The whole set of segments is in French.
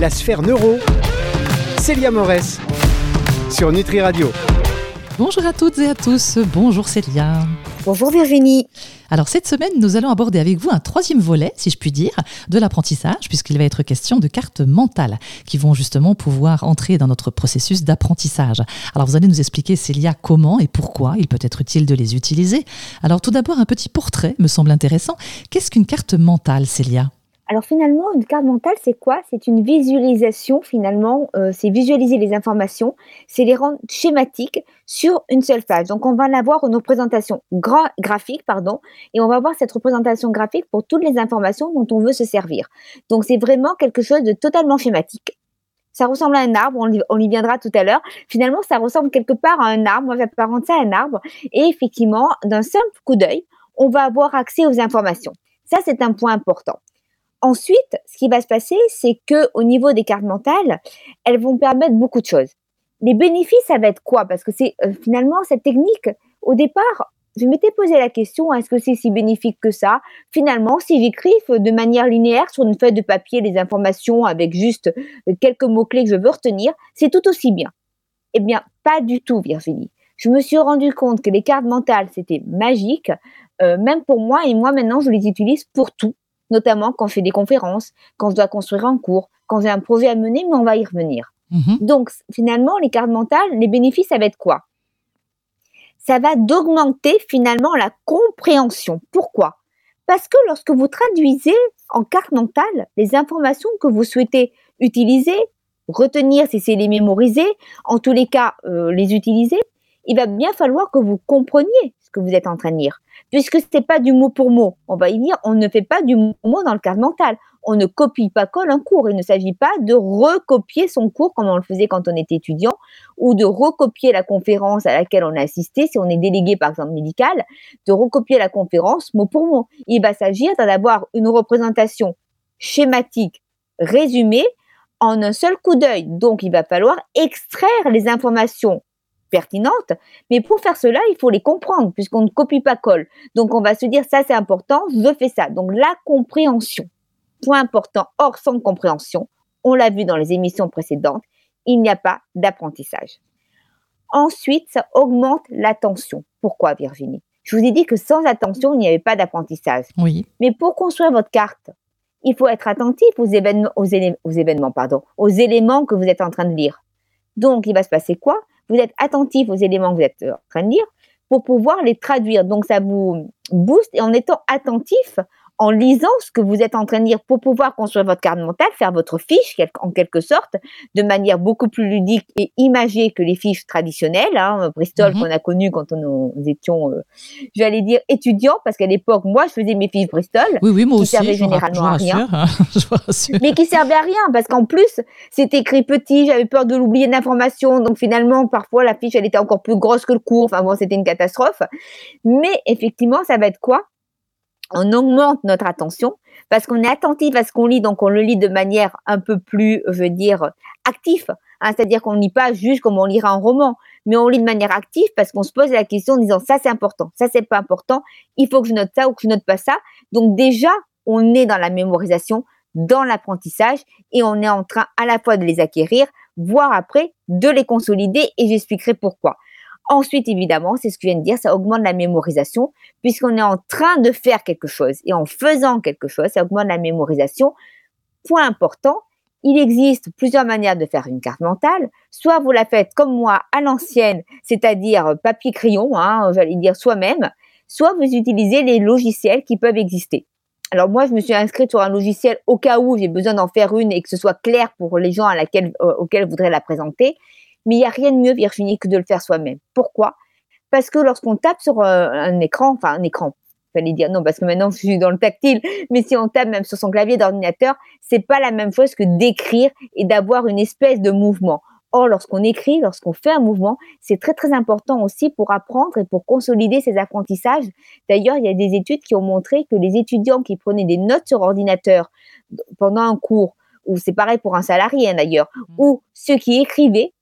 la sphère neuro, Célia Morès, sur Nutri Radio. Bonjour à toutes et à tous, bonjour Célia. Bonjour Virginie. Alors cette semaine, nous allons aborder avec vous un troisième volet, si je puis dire, de l'apprentissage, puisqu'il va être question de cartes mentales qui vont justement pouvoir entrer dans notre processus d'apprentissage. Alors vous allez nous expliquer, Célia, comment et pourquoi il peut être utile de les utiliser. Alors tout d'abord, un petit portrait me semble intéressant. Qu'est-ce qu'une carte mentale, Célia? Alors finalement, une carte mentale, c'est quoi? C'est une visualisation finalement, euh, c'est visualiser les informations, c'est les rendre schématiques sur une seule page. Donc on va avoir une représentation graphique, pardon, et on va avoir cette représentation graphique pour toutes les informations dont on veut se servir. Donc c'est vraiment quelque chose de totalement schématique. Ça ressemble à un arbre, on y, viendra tout à l'heure. Finalement, ça ressemble quelque part à un arbre, moi j'apparente ça à un arbre, et effectivement, d'un simple coup d'œil, on va avoir accès aux informations. Ça, c'est un point important. Ensuite, ce qui va se passer, c'est que au niveau des cartes mentales, elles vont permettre beaucoup de choses. Les bénéfices, ça va être quoi? Parce que c'est euh, finalement cette technique. Au départ, je m'étais posé la question est-ce que c'est si bénéfique que ça? Finalement, si j'écris de manière linéaire sur une feuille de papier les informations avec juste euh, quelques mots clés que je veux retenir, c'est tout aussi bien. Eh bien, pas du tout, Virginie. Je me suis rendu compte que les cartes mentales, c'était magique, euh, même pour moi, et moi maintenant, je les utilise pour tout notamment quand je fais des conférences, quand je dois construire un cours, quand j'ai un projet à mener, mais on va y revenir. Mhm. Donc, finalement, les cartes mentales, les bénéfices, ça va être quoi? Ça va d'augmenter finalement la compréhension. Pourquoi? Parce que lorsque vous traduisez en carte mentale les informations que vous souhaitez utiliser, retenir si c'est les mémoriser, en tous les cas euh, les utiliser, il va bien falloir que vous compreniez que vous êtes en train de lire. Puisque ce n'est pas du mot pour mot. On va y dire, on ne fait pas du mot pour mot dans le cadre mental. On ne copie pas colle un cours. Il ne s'agit pas de recopier son cours comme on le faisait quand on était étudiant ou de recopier la conférence à laquelle on a assisté si on est délégué par exemple médical, de recopier la conférence mot pour mot. Il va s'agir d'avoir une représentation schématique, résumée, en un seul coup d'œil. Donc, il va falloir extraire les informations pertinentes, mais pour faire cela, il faut les comprendre, puisqu'on ne copie pas colle. Donc on va se dire, ça c'est important, je fais ça. Donc la compréhension, point important, or sans compréhension, on l'a vu dans les émissions précédentes, il n'y a pas d'apprentissage. Ensuite, ça augmente l'attention. Pourquoi Virginie? Je vous ai dit que sans attention, il n'y avait pas d'apprentissage. Oui. Mais pour construire votre carte, il faut être attentif aux événements, aux, aux événements, pardon, aux éléments que vous êtes en train de lire. Donc, il va se passer quoi? Vous êtes attentif aux éléments que vous êtes en train de lire pour pouvoir les traduire. Donc, ça vous booste et en étant attentif en lisant ce que vous êtes en train de lire pour pouvoir construire votre carte mentale, faire votre fiche en quelque sorte, de manière beaucoup plus ludique et imagée que les fiches traditionnelles, hein, Bristol mhm. qu'on a connu quand on, nous étions, euh, je vais aller dire étudiants, parce qu'à l'époque, moi, je faisais mes fiches Bristol, oui, oui, moi qui aussi, servaient généralement à rien, hein, mais qui servaient à rien, parce qu'en plus, c'était écrit petit, j'avais peur de l'oublier d'informations, donc finalement, parfois, la fiche, elle était encore plus grosse que le cours, enfin bon, c'était une catastrophe, mais effectivement, ça va être quoi? On augmente notre attention parce qu'on est attentif à ce qu'on lit, donc on le lit de manière un peu plus, je veux dire, active. Hein, C'est-à-dire qu'on ne lit pas juste comme on lirait un roman, mais on lit de manière active parce qu'on se pose la question en disant ça c'est important, ça c'est pas important, il faut que je note ça ou que je note pas ça. Donc déjà, on est dans la mémorisation, dans l'apprentissage et on est en train à la fois de les acquérir, voire après de les consolider et j'expliquerai pourquoi. Ensuite, évidemment, c'est ce que je viens de dire, ça augmente la mémorisation puisqu'on est en train de faire quelque chose. Et en faisant quelque chose, ça augmente la mémorisation. Point important, il existe plusieurs manières de faire une carte mentale. Soit vous la faites comme moi à l'ancienne, c'est-à-dire papier-crayon, hein, j'allais dire soi-même, soit vous utilisez les logiciels qui peuvent exister. Alors moi, je me suis inscrite sur un logiciel au cas où j'ai besoin d'en faire une et que ce soit clair pour les gens euh, auxquels je voudrais la présenter. Mais il n'y a rien de mieux, Virginie, que de le faire soi-même. Pourquoi? Parce que lorsqu'on tape sur euh, un écran, enfin un écran, fallait dire non parce que maintenant je suis dans le tactile, mais si on tape même sur son clavier d'ordinateur, c'est pas la même chose que d'écrire et d'avoir une espèce de mouvement. Or, lorsqu'on écrit, lorsqu'on fait un mouvement, c'est très très important aussi pour apprendre et pour consolider ses apprentissages. D'ailleurs, il y a des études qui ont montré que les étudiants qui prenaient des notes sur ordinateur pendant un cours, ou c'est pareil pour un salarié hein, d'ailleurs, mmh. ou ceux qui écrivaient,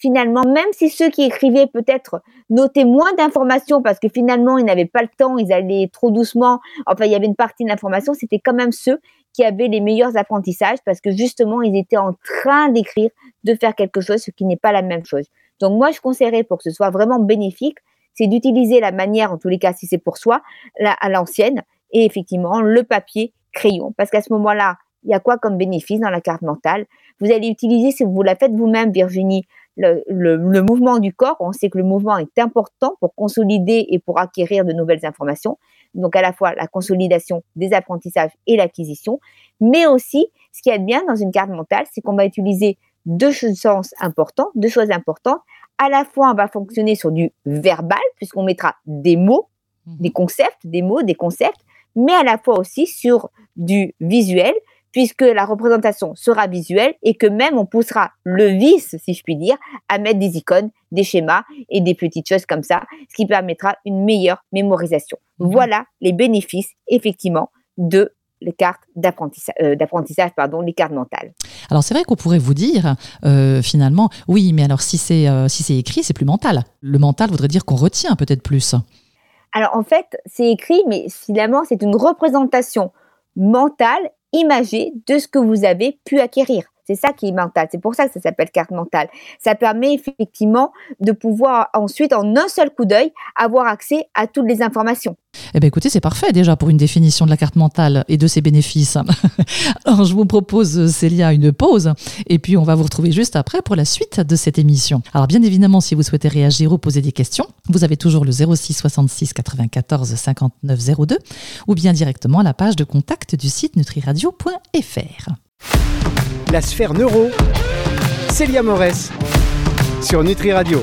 finalement, même si ceux qui écrivaient peut-être notaient moins d'informations parce que finalement ils n'avaient pas le temps, ils allaient trop doucement, enfin il y avait une partie de l'information, c'était quand même ceux qui avaient les meilleurs apprentissages parce que justement ils étaient en train d'écrire, de faire quelque chose, ce qui n'est pas la même chose. Donc moi je conseillerais pour que ce soit vraiment bénéfique, c'est d'utiliser la manière, en tous les cas si c'est pour soi, à l'ancienne, et effectivement le papier crayon. Parce qu'à ce moment-là, il y a quoi comme bénéfice dans la carte mentale? Vous allez utiliser, si vous la faites vous-même, Virginie, le, mouvement du corps. On sait que le mouvement est important pour consolider et pour acquérir de nouvelles informations. Donc à la fois la consolidation des apprentissages et l'acquisition. Mais aussi, ce qui est bien dans une carte mentale, c'est qu'on va utiliser deux sens importants, deux choses importantes. À la fois, on va fonctionner sur du verbal, puisqu'on mettra des mots, mmh. des concepts, des mots, des concepts, mais à la fois aussi sur du visuel, puisque la représentation sera visuelle et que même on poussera le vice, si je puis dire, à mettre des icônes, des schémas et des petites choses comme ça, ce qui permettra une meilleure mémorisation. Mhm. Voilà les bénéfices, effectivement, de les cartes d'apprentissage, euh, d'apprentissage, pardon, les cartes mentales. Alors c'est vrai qu'on pourrait vous dire euh, finalement, oui, mais alors si c'est euh, si c'est écrit, c'est plus mental. Le mental voudrait dire qu'on retient peut-être plus. Alors en fait, c'est écrit, mais finalement c'est une représentation mentale imagée de ce que vous avez pu acquérir. C'est ça qui est mental. C'est pour ça que ça s'appelle carte mentale. Ça permet effectivement de pouvoir ensuite, en un seul coup d'œil, avoir accès à toutes les informations. Eh bien écoutez, c'est parfait déjà pour une définition de la carte mentale et de ses bénéfices. Alors je vous propose, Célia, une pause et puis on va vous retrouver juste après pour la suite de cette émission. Alors bien évidemment, si vous souhaitez réagir ou poser des questions, vous avez toujours le 06 66 94 59 02 ou bien directement la page de contact du site nutriradio.fr. La sphère neuro, Célia Morès, sur Nutri Radio.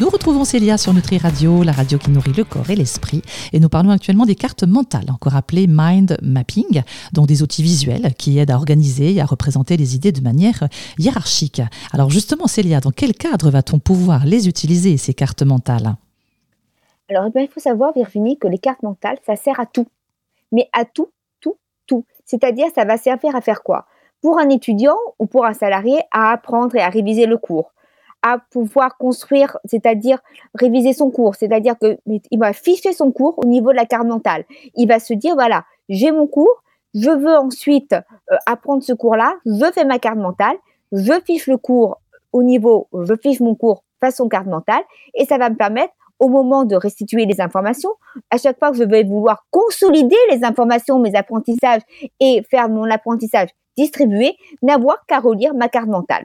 Nous retrouvons Célia sur Nutri Radio, la radio qui nourrit le corps et l'esprit, et nous parlons actuellement des cartes mentales, encore appelées mind mapping, dont des outils visuels qui aident à organiser et à représenter les idées de manière hiérarchique. Alors justement, Célia, dans quel cadre va-t-on pouvoir les utiliser, ces cartes mentales? Alors, eh il faut savoir, Virginie, que les cartes mentales, ça sert à tout. Mais à tout, tout, tout. C'est-à-dire, ça va servir à faire quoi? Pour un étudiant ou pour un salarié à apprendre et à réviser le cours, à pouvoir construire, c'est-à-dire réviser son cours, c'est-à-dire qu'il va ficher son cours au niveau de la carte mentale. Il va se dire, voilà, j'ai mon cours, je veux ensuite euh, apprendre ce cours-là, je fais ma carte mentale, je fiche le cours au niveau, je fiche mon cours façon carte mentale, et ça va me permettre au moment de restituer les informations, à chaque fois que je vais vouloir consolider les informations, mes apprentissages et faire mon apprentissage distribuer, n'avoir qu'à relire ma carte mentale.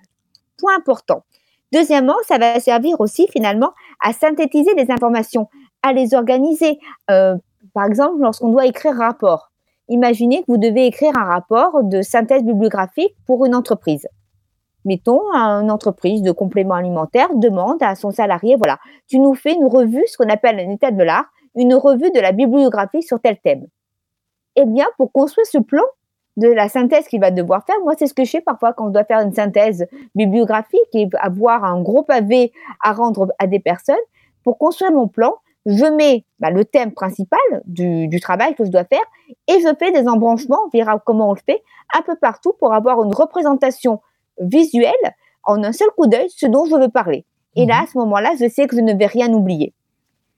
Point important. Deuxièmement, ça va servir aussi finalement à synthétiser les informations, à les organiser. Euh, par exemple, lorsqu'on doit écrire un rapport. Imaginez que vous devez écrire un rapport de synthèse bibliographique pour une entreprise. Mettons, une entreprise de compléments alimentaires demande à son salarié, voilà, tu nous fais une revue, ce qu'on appelle un état de l'art, une revue de la bibliographie sur tel thème. Eh bien, pour construire ce plan, de la synthèse qu'il va devoir faire. Moi, c'est ce que je fais parfois quand on doit faire une synthèse bibliographique et avoir un gros pavé à rendre à des personnes. Pour construire mon plan, je mets bah, le thème principal du, travail que je dois faire et je fais des embranchements, on verra comment on le fait, un peu partout pour avoir une représentation visuelle en un seul coup d'œil ce dont je veux parler. Et là, mhm. à ce moment-là, je sais que je ne vais rien oublier.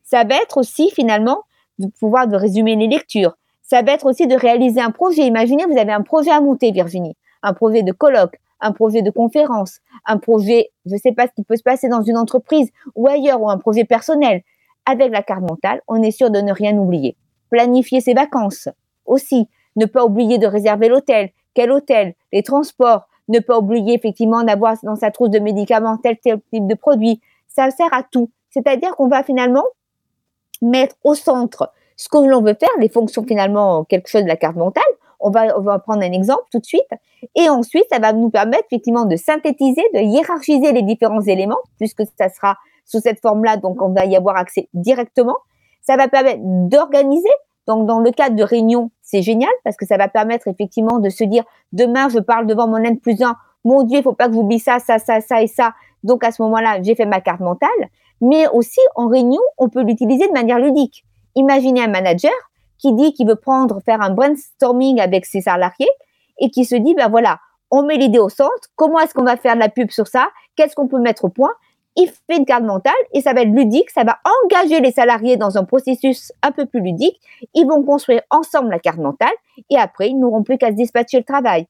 Ça va être aussi finalement de pouvoir de résumer les lectures, ça va être aussi de réaliser un projet. Imaginez, vous avez un projet à monter, Virginie, un projet de colloque, un projet de conférence, un projet, je ne sais pas ce qui peut se passer dans une entreprise ou ailleurs, ou un projet personnel. Avec la carte mentale, on est sûr de ne rien oublier. Planifier ses vacances aussi. Ne pas oublier de réserver l'hôtel. Quel hôtel? Les transports. Ne pas oublier effectivement d'avoir dans sa trousse de médicaments tel, tel type de produit. Ça sert à tout. C'est-à-dire qu'on va finalement mettre au centre ce que l'on veut faire, les fonctions finalement, quelque chose de la carte mentale. On va, prendre un exemple tout de suite. Et ensuite, ça va nous permettre effectivement de synthétiser, de hiérarchiser les différents éléments, puisque ça sera sous cette forme-là, donc on va y avoir accès directement. Ça va permettre d'organiser. Donc, dans le cadre de réunion, c'est génial parce que ça va permettre effectivement de se dire, demain, je parle devant mon N plus 1. Mon Dieu, il faut pas que j'oublie ça, ça, ça, ça et ça. Donc, à ce moment-là, j'ai fait ma carte mentale. Mais aussi, en réunion, on peut l'utiliser de manière ludique. Imaginez un manager qui dit qu'il veut prendre, faire un brainstorming avec ses salariés et qui se dit, ben voilà, On met l'idée au centre. Comment est-ce qu'on va faire de la pub sur ça? Qu'est-ce qu'on peut mettre au point? Il fait une carte mentale et ça va être ludique, ça va engager les salariés dans un processus un peu plus ludique. Ils vont construire ensemble la carte mentale et après, ils n'auront plus qu'à se dispatcher le travail.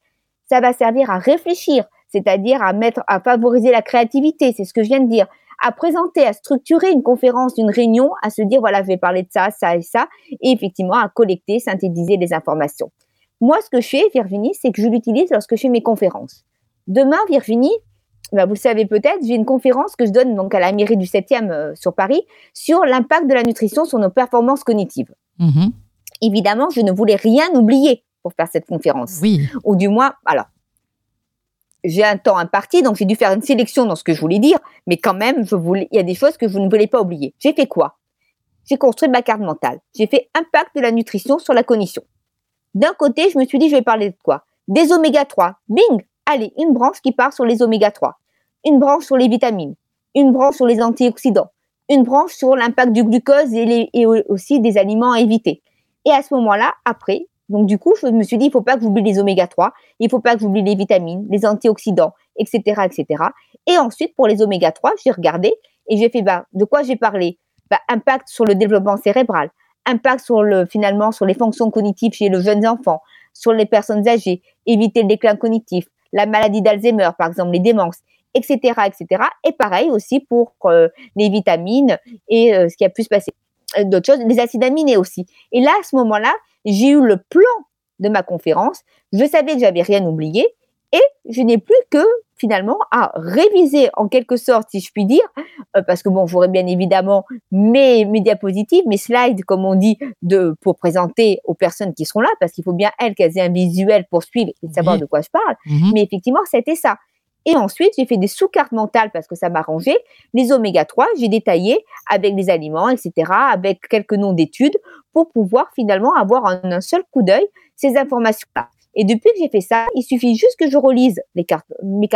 Ça va servir à réfléchir, c'est-à-dire à mettre, à favoriser la créativité, c'est ce que je viens de dire, à présenter, à structurer une conférence, une réunion, à se dire voilà, je vais parler de ça, ça et ça, et effectivement à collecter, synthétiser les informations. Moi, ce que je fais, Virginie, c'est que je l'utilise lorsque je fais mes conférences. Demain, Virginie, bah, vous le savez peut-être, j'ai une conférence que je donne donc à la mairie du 7e euh, sur Paris sur l'impact de la nutrition sur nos performances cognitives. Mm-hmm. Évidemment, je ne voulais rien oublier pour faire cette conférence. Oui. Ou du moins, alors, j'ai un temps imparti, donc j'ai dû faire une sélection dans ce que je voulais dire, mais quand même, je voulais, il y a des choses que je ne voulais pas oublier. J'ai fait quoi? J'ai construit ma carte mentale. J'ai fait impact de la nutrition sur la cognition. D'un côté, je me suis dit, je vais parler de quoi? Des oméga 3. Bing Allez, une branche qui part sur les oméga 3. Une branche sur les vitamines. Une branche sur les antioxydants. Une branche sur l'impact du glucose et aussi des aliments à éviter. Et à ce moment-là, après, donc du coup, je me suis dit, il faut pas que j'oublie les oméga 3, il faut pas que j'oublie les vitamines, les antioxydants, etc., etc. Et ensuite, pour les oméga 3, j'ai regardé et j'ai fait, bah, de quoi j'ai parlé? Bah, Impact sur le développement cérébral, impact sur le, finalement, sur les fonctions cognitives chez les jeunes enfants, sur les personnes âgées, éviter le déclin cognitif, la maladie d'Alzheimer, par exemple, les démences, etc., etc. Et pareil aussi pour euh, les vitamines et euh, ce qui a pu se passer. Euh, d'autres choses, les acides aminés aussi. Et là, à ce moment-là, j'ai eu le plan de ma conférence, je savais que j'avais rien oublié et je n'ai plus que finalement à réviser en quelque sorte, si je puis dire, euh, parce que bon, j'aurais bien évidemment mes, mes diapositives, mes slides, comme on dit, de, pour présenter aux personnes qui seront là, parce qu'il faut bien elles qu'elles aient un visuel pour suivre et savoir de quoi je parle. Mhm. Mais effectivement, c'était ça. Et ensuite, j'ai fait des sous-cartes mentales parce que ça m'arrangeait. Les oméga 3, j'ai détaillé avec les aliments, etc., avec quelques noms d'études pour pouvoir finalement avoir en un seul coup d'œil ces informations-là. Et depuis que j'ai fait ça, il suffit juste que je relise mes cartes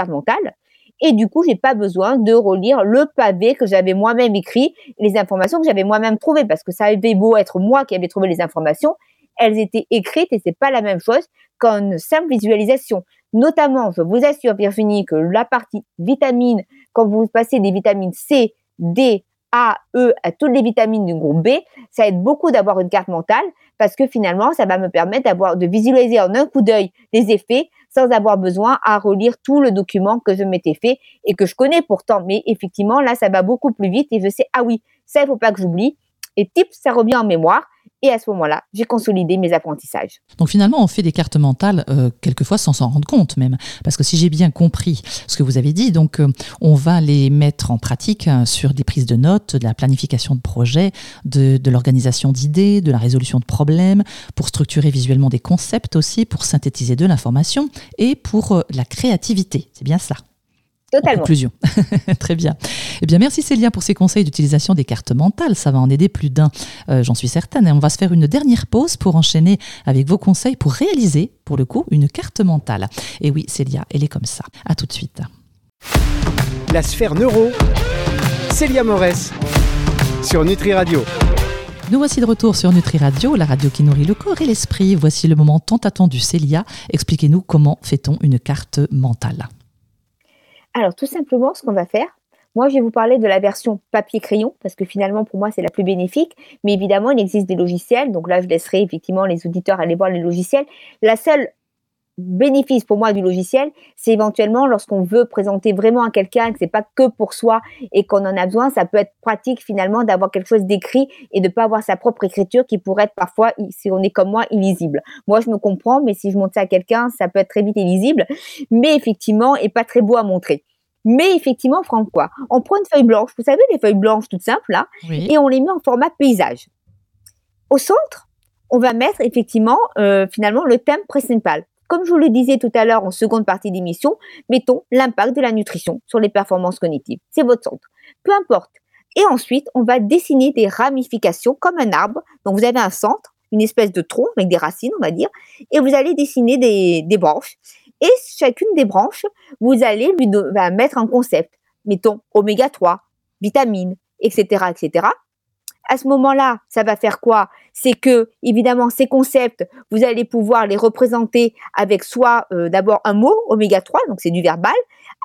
mentales. Et du coup, j'ai pas besoin de relire le pavé que j'avais moi-même écrit, les informations que j'avais moi-même trouvées, parce que ça avait beau être moi qui avais trouvé les informations, elles étaient écrites et c'est pas la même chose qu'une simple visualisation. Notamment, je vous assure, Virginie, que la partie vitamine, quand vous passez des vitamines C, D, A, E à toutes les vitamines du groupe B, ça aide beaucoup d'avoir une carte mentale parce que finalement, ça va me permettre d'avoir, de visualiser en un coup d'œil les effets sans avoir besoin à relire tout le document que je m'étais fait et que je connais pourtant. Mais effectivement, là, ça va beaucoup plus vite et je sais, ah oui, ça, il faut pas que j'oublie. Et type, ça revient en mémoire. Et à ce moment-là, j'ai consolidé mes apprentissages. Donc finalement, on fait des cartes mentales euh, quelquefois sans s'en rendre compte même. Parce que si j'ai bien compris ce que vous avez dit, donc euh, on va les mettre en pratique hein, sur des prises de notes, de la planification de projets, de, l'organisation d'idées, de la résolution de problèmes, pour structurer visuellement des concepts aussi, pour synthétiser de l'information et pour euh, la créativité. C'est bien cela. Totalement. conclusion. Très bien. Eh bien, merci Célia pour ces conseils d'utilisation des cartes mentales. Ça va en aider plus d'un, euh, j'en suis certaine. Et on va se faire une dernière pause pour enchaîner avec vos conseils pour réaliser, pour le coup, une carte mentale. Et oui, Célia, elle est comme ça. À tout de suite. La sphère neuro, Célia Morès, sur Nutri Radio. Nous voici de retour sur Nutri Radio, la radio qui nourrit le corps et l'esprit. Voici le moment tant attendu. Célia, expliquez-nous comment fait-on une carte mentale alors, tout simplement, ce qu'on va faire, moi, je vais vous parler de la version papier-crayon, parce que finalement, pour moi, c'est la plus bénéfique. Mais évidemment, il existe des logiciels. Donc là, je laisserai effectivement les auditeurs aller voir les logiciels. La seule bénéfice pour moi du logiciel, c'est éventuellement lorsqu'on veut présenter vraiment à quelqu'un, que c'est pas que pour soi et qu'on en a besoin, ça peut être pratique finalement d'avoir quelque chose d'écrit et de pas avoir sa propre écriture qui pourrait être parfois, si on est comme moi, illisible. Moi, je me comprends, mais si je montre ça à quelqu'un, ça peut être très vite illisible, mais effectivement, et pas très beau à montrer. Mais effectivement, Franck, quoi On prend une feuille blanche, vous savez, les feuilles blanches toutes simples là, et on les met en format paysage. Au centre, on va mettre effectivement euh, finalement le thème principal. Comme je vous le disais tout à l'heure en seconde partie d'émission, mettons l'impact de la nutrition sur les performances cognitives. C'est votre centre. Peu importe. Et ensuite, on va dessiner des ramifications comme un arbre. Donc, vous avez un centre, une espèce de tronc avec des racines, on va dire, et vous allez dessiner des, branches. Et chacune des branches, vous allez lui mettre un concept. Mettons oméga 3, vitamines, etc., etc. À ce moment-là, ça va faire quoi? C'est que, évidemment, ces concepts, vous allez pouvoir les représenter avec soit euh, d'abord un mot, oméga 3, donc c'est du verbal,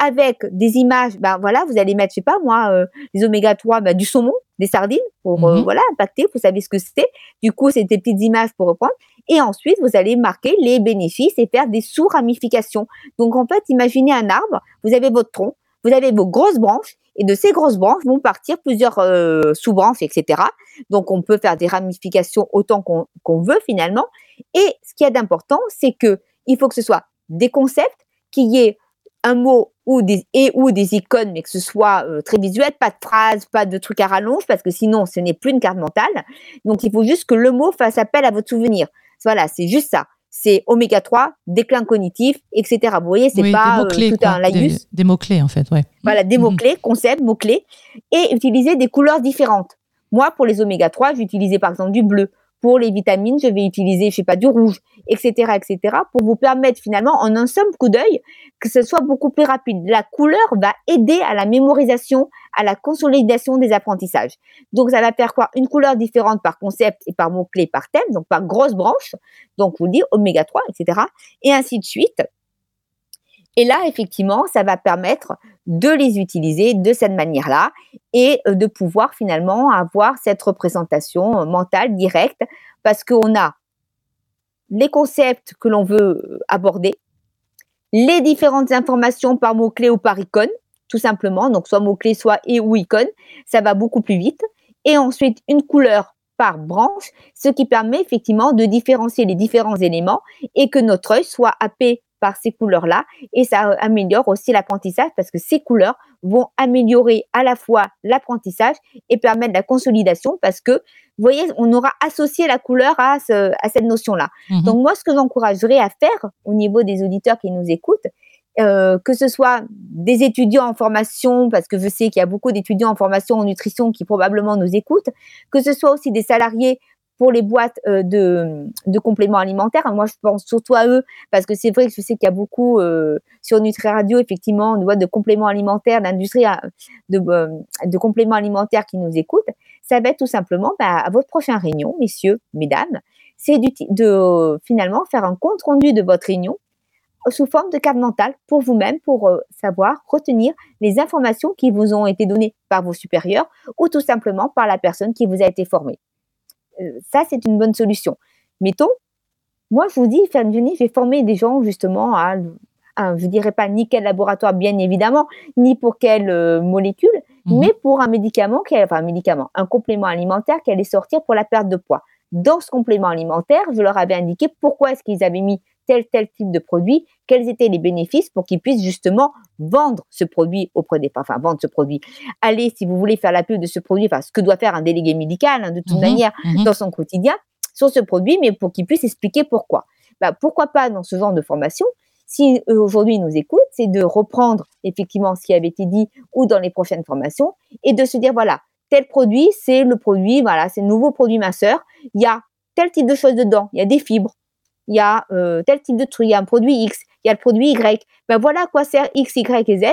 avec des images, ben voilà, vous allez mettre, je sais pas moi, euh, les oméga 3, ben, du saumon, des sardines, pour euh, mhm. voilà, impacter, vous savez ce que c'est. Du coup, c'est des petites images pour reprendre. Et ensuite, vous allez marquer les bénéfices et faire des sous-ramifications. Donc, en fait, imaginez un arbre, vous avez votre tronc, vous avez vos grosses branches, et de ces grosses branches vont partir plusieurs euh, sous-branches, etc. Donc, on peut faire des ramifications autant qu'on veut finalement. Et ce qui est d'important, c'est que il faut que ce soit des concepts, qu'il y ait un mot ou des, et ou des icônes, mais que ce soit euh, très visuel, pas de phrases, pas de trucs à rallonge, parce que sinon, ce n'est plus une carte mentale. Donc, il faut juste que le mot fasse appel à votre souvenir. Voilà, c'est juste ça c'est oméga 3, déclin cognitif, etc. Vous voyez, c'est pas euh, tout un laïus. Des, mots-clés, en fait, ouais. Voilà, des mhm. mots-clés, concepts, mots-clés, et utiliser des couleurs différentes. Moi, pour les oméga 3, j'utilisais par exemple du bleu. Pour les vitamines, je vais utiliser, je sais pas, du rouge, etc., etc., pour vous permettre finalement, en un seul coup d'œil, que ce soit beaucoup plus rapide. La couleur va aider à la mémorisation, à la consolidation des apprentissages. Donc, ça va faire quoi? Une couleur différente par concept et par mot-clé, par thème, donc par grosse branche. Donc, vous dites oméga 3, etc., et ainsi de suite. Et là, effectivement, ça va permettre de les utiliser de cette manière-là et euh, de pouvoir finalement avoir cette représentation euh, mentale directe parce qu'on a les concepts que l'on veut euh, aborder, les différentes informations par mots-clés ou par icône, tout simplement, donc soit mots-clés, soit et ou icône, ça va beaucoup plus vite. Et ensuite, une couleur par branche, ce qui permet effectivement de différencier les différents éléments et que notre œil soit happé par ces couleurs-là et ça améliore aussi l'apprentissage parce que ces couleurs vont améliorer à la fois l'apprentissage et permettre la consolidation parce que, vous voyez, on aura associé la couleur à, à cette notion-là. Mhm. Donc moi, ce que j'encouragerais à faire au niveau des auditeurs qui nous écoutent, euh, que ce soit des étudiants en formation, parce que je sais qu'il y a beaucoup d'étudiants en formation en nutrition qui probablement nous écoutent, que ce soit aussi des salariés pour les boîtes euh, de, compléments alimentaires. Moi, je pense surtout à eux parce que c'est vrai que je sais qu'il y a beaucoup euh, sur Nutri Radio, effectivement, de boîtes de compléments alimentaires, d'industrie euh, de, de, compléments alimentaires qui nous écoutent. Ça va être tout simplement bah, à votre prochaine réunion, messieurs, mesdames, c'est de finalement faire un compte rendu de votre réunion sous forme de carte mentale pour vous-même, pour savoir retenir les informations qui vous ont été données par vos supérieurs ou tout simplement par la personne qui vous a été formée. Euh, ça, c'est une bonne solution. Mettons, moi, je vous dis, je vais former des gens justement à, je dirais pas ni quel laboratoire, bien évidemment, ni pour quelle euh, molécule, mhm. mais pour un médicament, enfin un médicament, un complément alimentaire qui allait sortir pour la perte de poids. Dans ce complément alimentaire, je leur avais indiqué pourquoi est-ce qu'ils avaient mis tel tel type de produit, quels étaient les bénéfices pour qu'ils puissent justement vendre ce produit auprès des enfin vendre ce produit. Allez, si vous voulez faire la pub de ce produit, enfin ce que doit faire un délégué médical hein, de toute mhm, manière mhm. dans son quotidien sur ce produit, mais pour qu'il puisse expliquer pourquoi. Bah, pourquoi pas dans ce genre de formation si aujourd'hui ils nous écoutent, c'est de reprendre effectivement ce qui avait été dit ou dans les prochaines formations et de se dire voilà, tel produit, c'est le produit, voilà, c'est le nouveau produit masseur. Il y a tel type de choses dedans. Il y a des fibres, il y a euh, tel type de truc, il y a un produit X, il y a le produit Y. Ben voilà à quoi sert X, Y et Z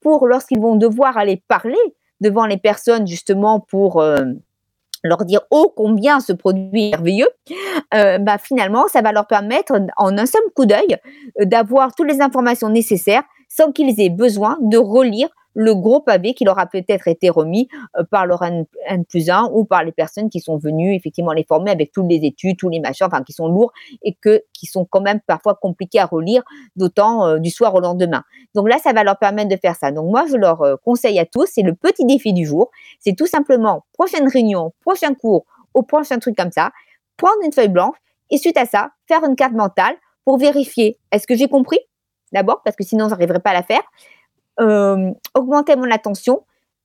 pour lorsqu'ils vont devoir aller parler devant les personnes justement pour euh, leur dire oh combien ce produit est merveilleux, euh, ben finalement ça va leur permettre en un seul coup d'œil d'avoir toutes les informations nécessaires sans qu'ils aient besoin de relire le gros pavé qui leur a peut-être été remis euh, par leur N, plus 1 ou par les personnes qui sont venues effectivement les former avec toutes les études, tous les machins, enfin qui sont lourds et qui sont quand même parfois compliqués à relire, d'autant euh, du soir au lendemain. Donc là, ça va leur permettre de faire ça. Donc moi, je leur euh, conseille à tous, c'est le petit défi du jour, c'est tout simplement prochaine réunion, prochain cours ou prochain truc comme ça, prendre une feuille blanche et suite à ça, faire une carte mentale pour vérifier est-ce que j'ai compris? D'abord parce que sinon, j'arriverai pas à la faire euh, augmenter mon attention,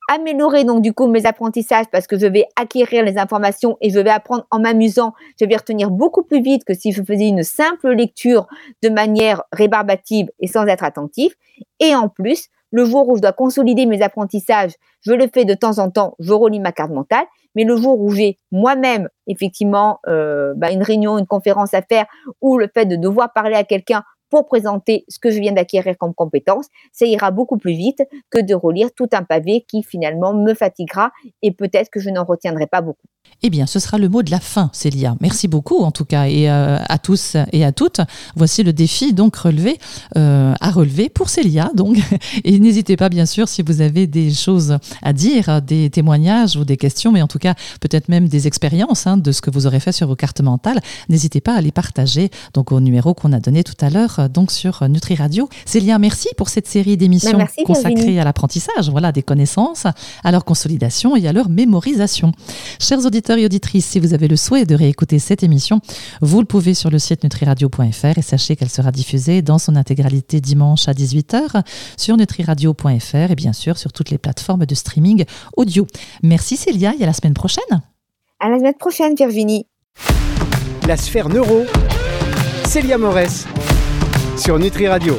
améliorer donc du coup mes apprentissages parce que je vais acquérir les informations et je vais apprendre en m'amusant, je vais retenir beaucoup plus vite que si je faisais une simple lecture de manière rébarbative et sans être attentif. Et en plus, le jour où je dois consolider mes apprentissages, je le fais de temps en temps, je relis ma carte mentale. Mais le jour où j'ai moi-même effectivement euh, bah, une réunion, une conférence à faire, ou le fait de devoir parler à quelqu'un pour présenter ce que je viens d'acquérir comme compétence, ça ira beaucoup plus vite que de relire tout un pavé qui finalement me fatiguera et peut-être que je n'en retiendrai pas beaucoup. Eh bien, ce sera le mot de la fin, Célia. Merci beaucoup, en tout cas, et euh, à tous et à toutes. Voici le défi donc relevé euh, à relever pour Célia. Donc, et n'hésitez pas, bien sûr, si vous avez des choses à dire, des témoignages ou des questions, mais en tout cas peut-être même des expériences hein, de ce que vous aurez fait sur vos cartes mentales. N'hésitez pas à les partager. Donc au numéro qu'on a donné tout à l'heure, donc sur Nutri Radio. Célia, merci pour cette série d'émissions Ben, consacrées à l'apprentissage, voilà, des connaissances, à leur consolidation et à leur mémorisation. Chers auditeurs et auditrices, si vous avez le souhait de réécouter cette émission, vous le pouvez sur le site nutriradio.fr et sachez qu'elle sera diffusée dans son intégralité dimanche à 18h sur nutriradio.fr et bien sûr sur toutes les plateformes de streaming audio. Merci Célia et à la semaine prochaine. À la semaine prochaine, Virginie. La sphère neuro, Célia Morès, sur Nutri Radio.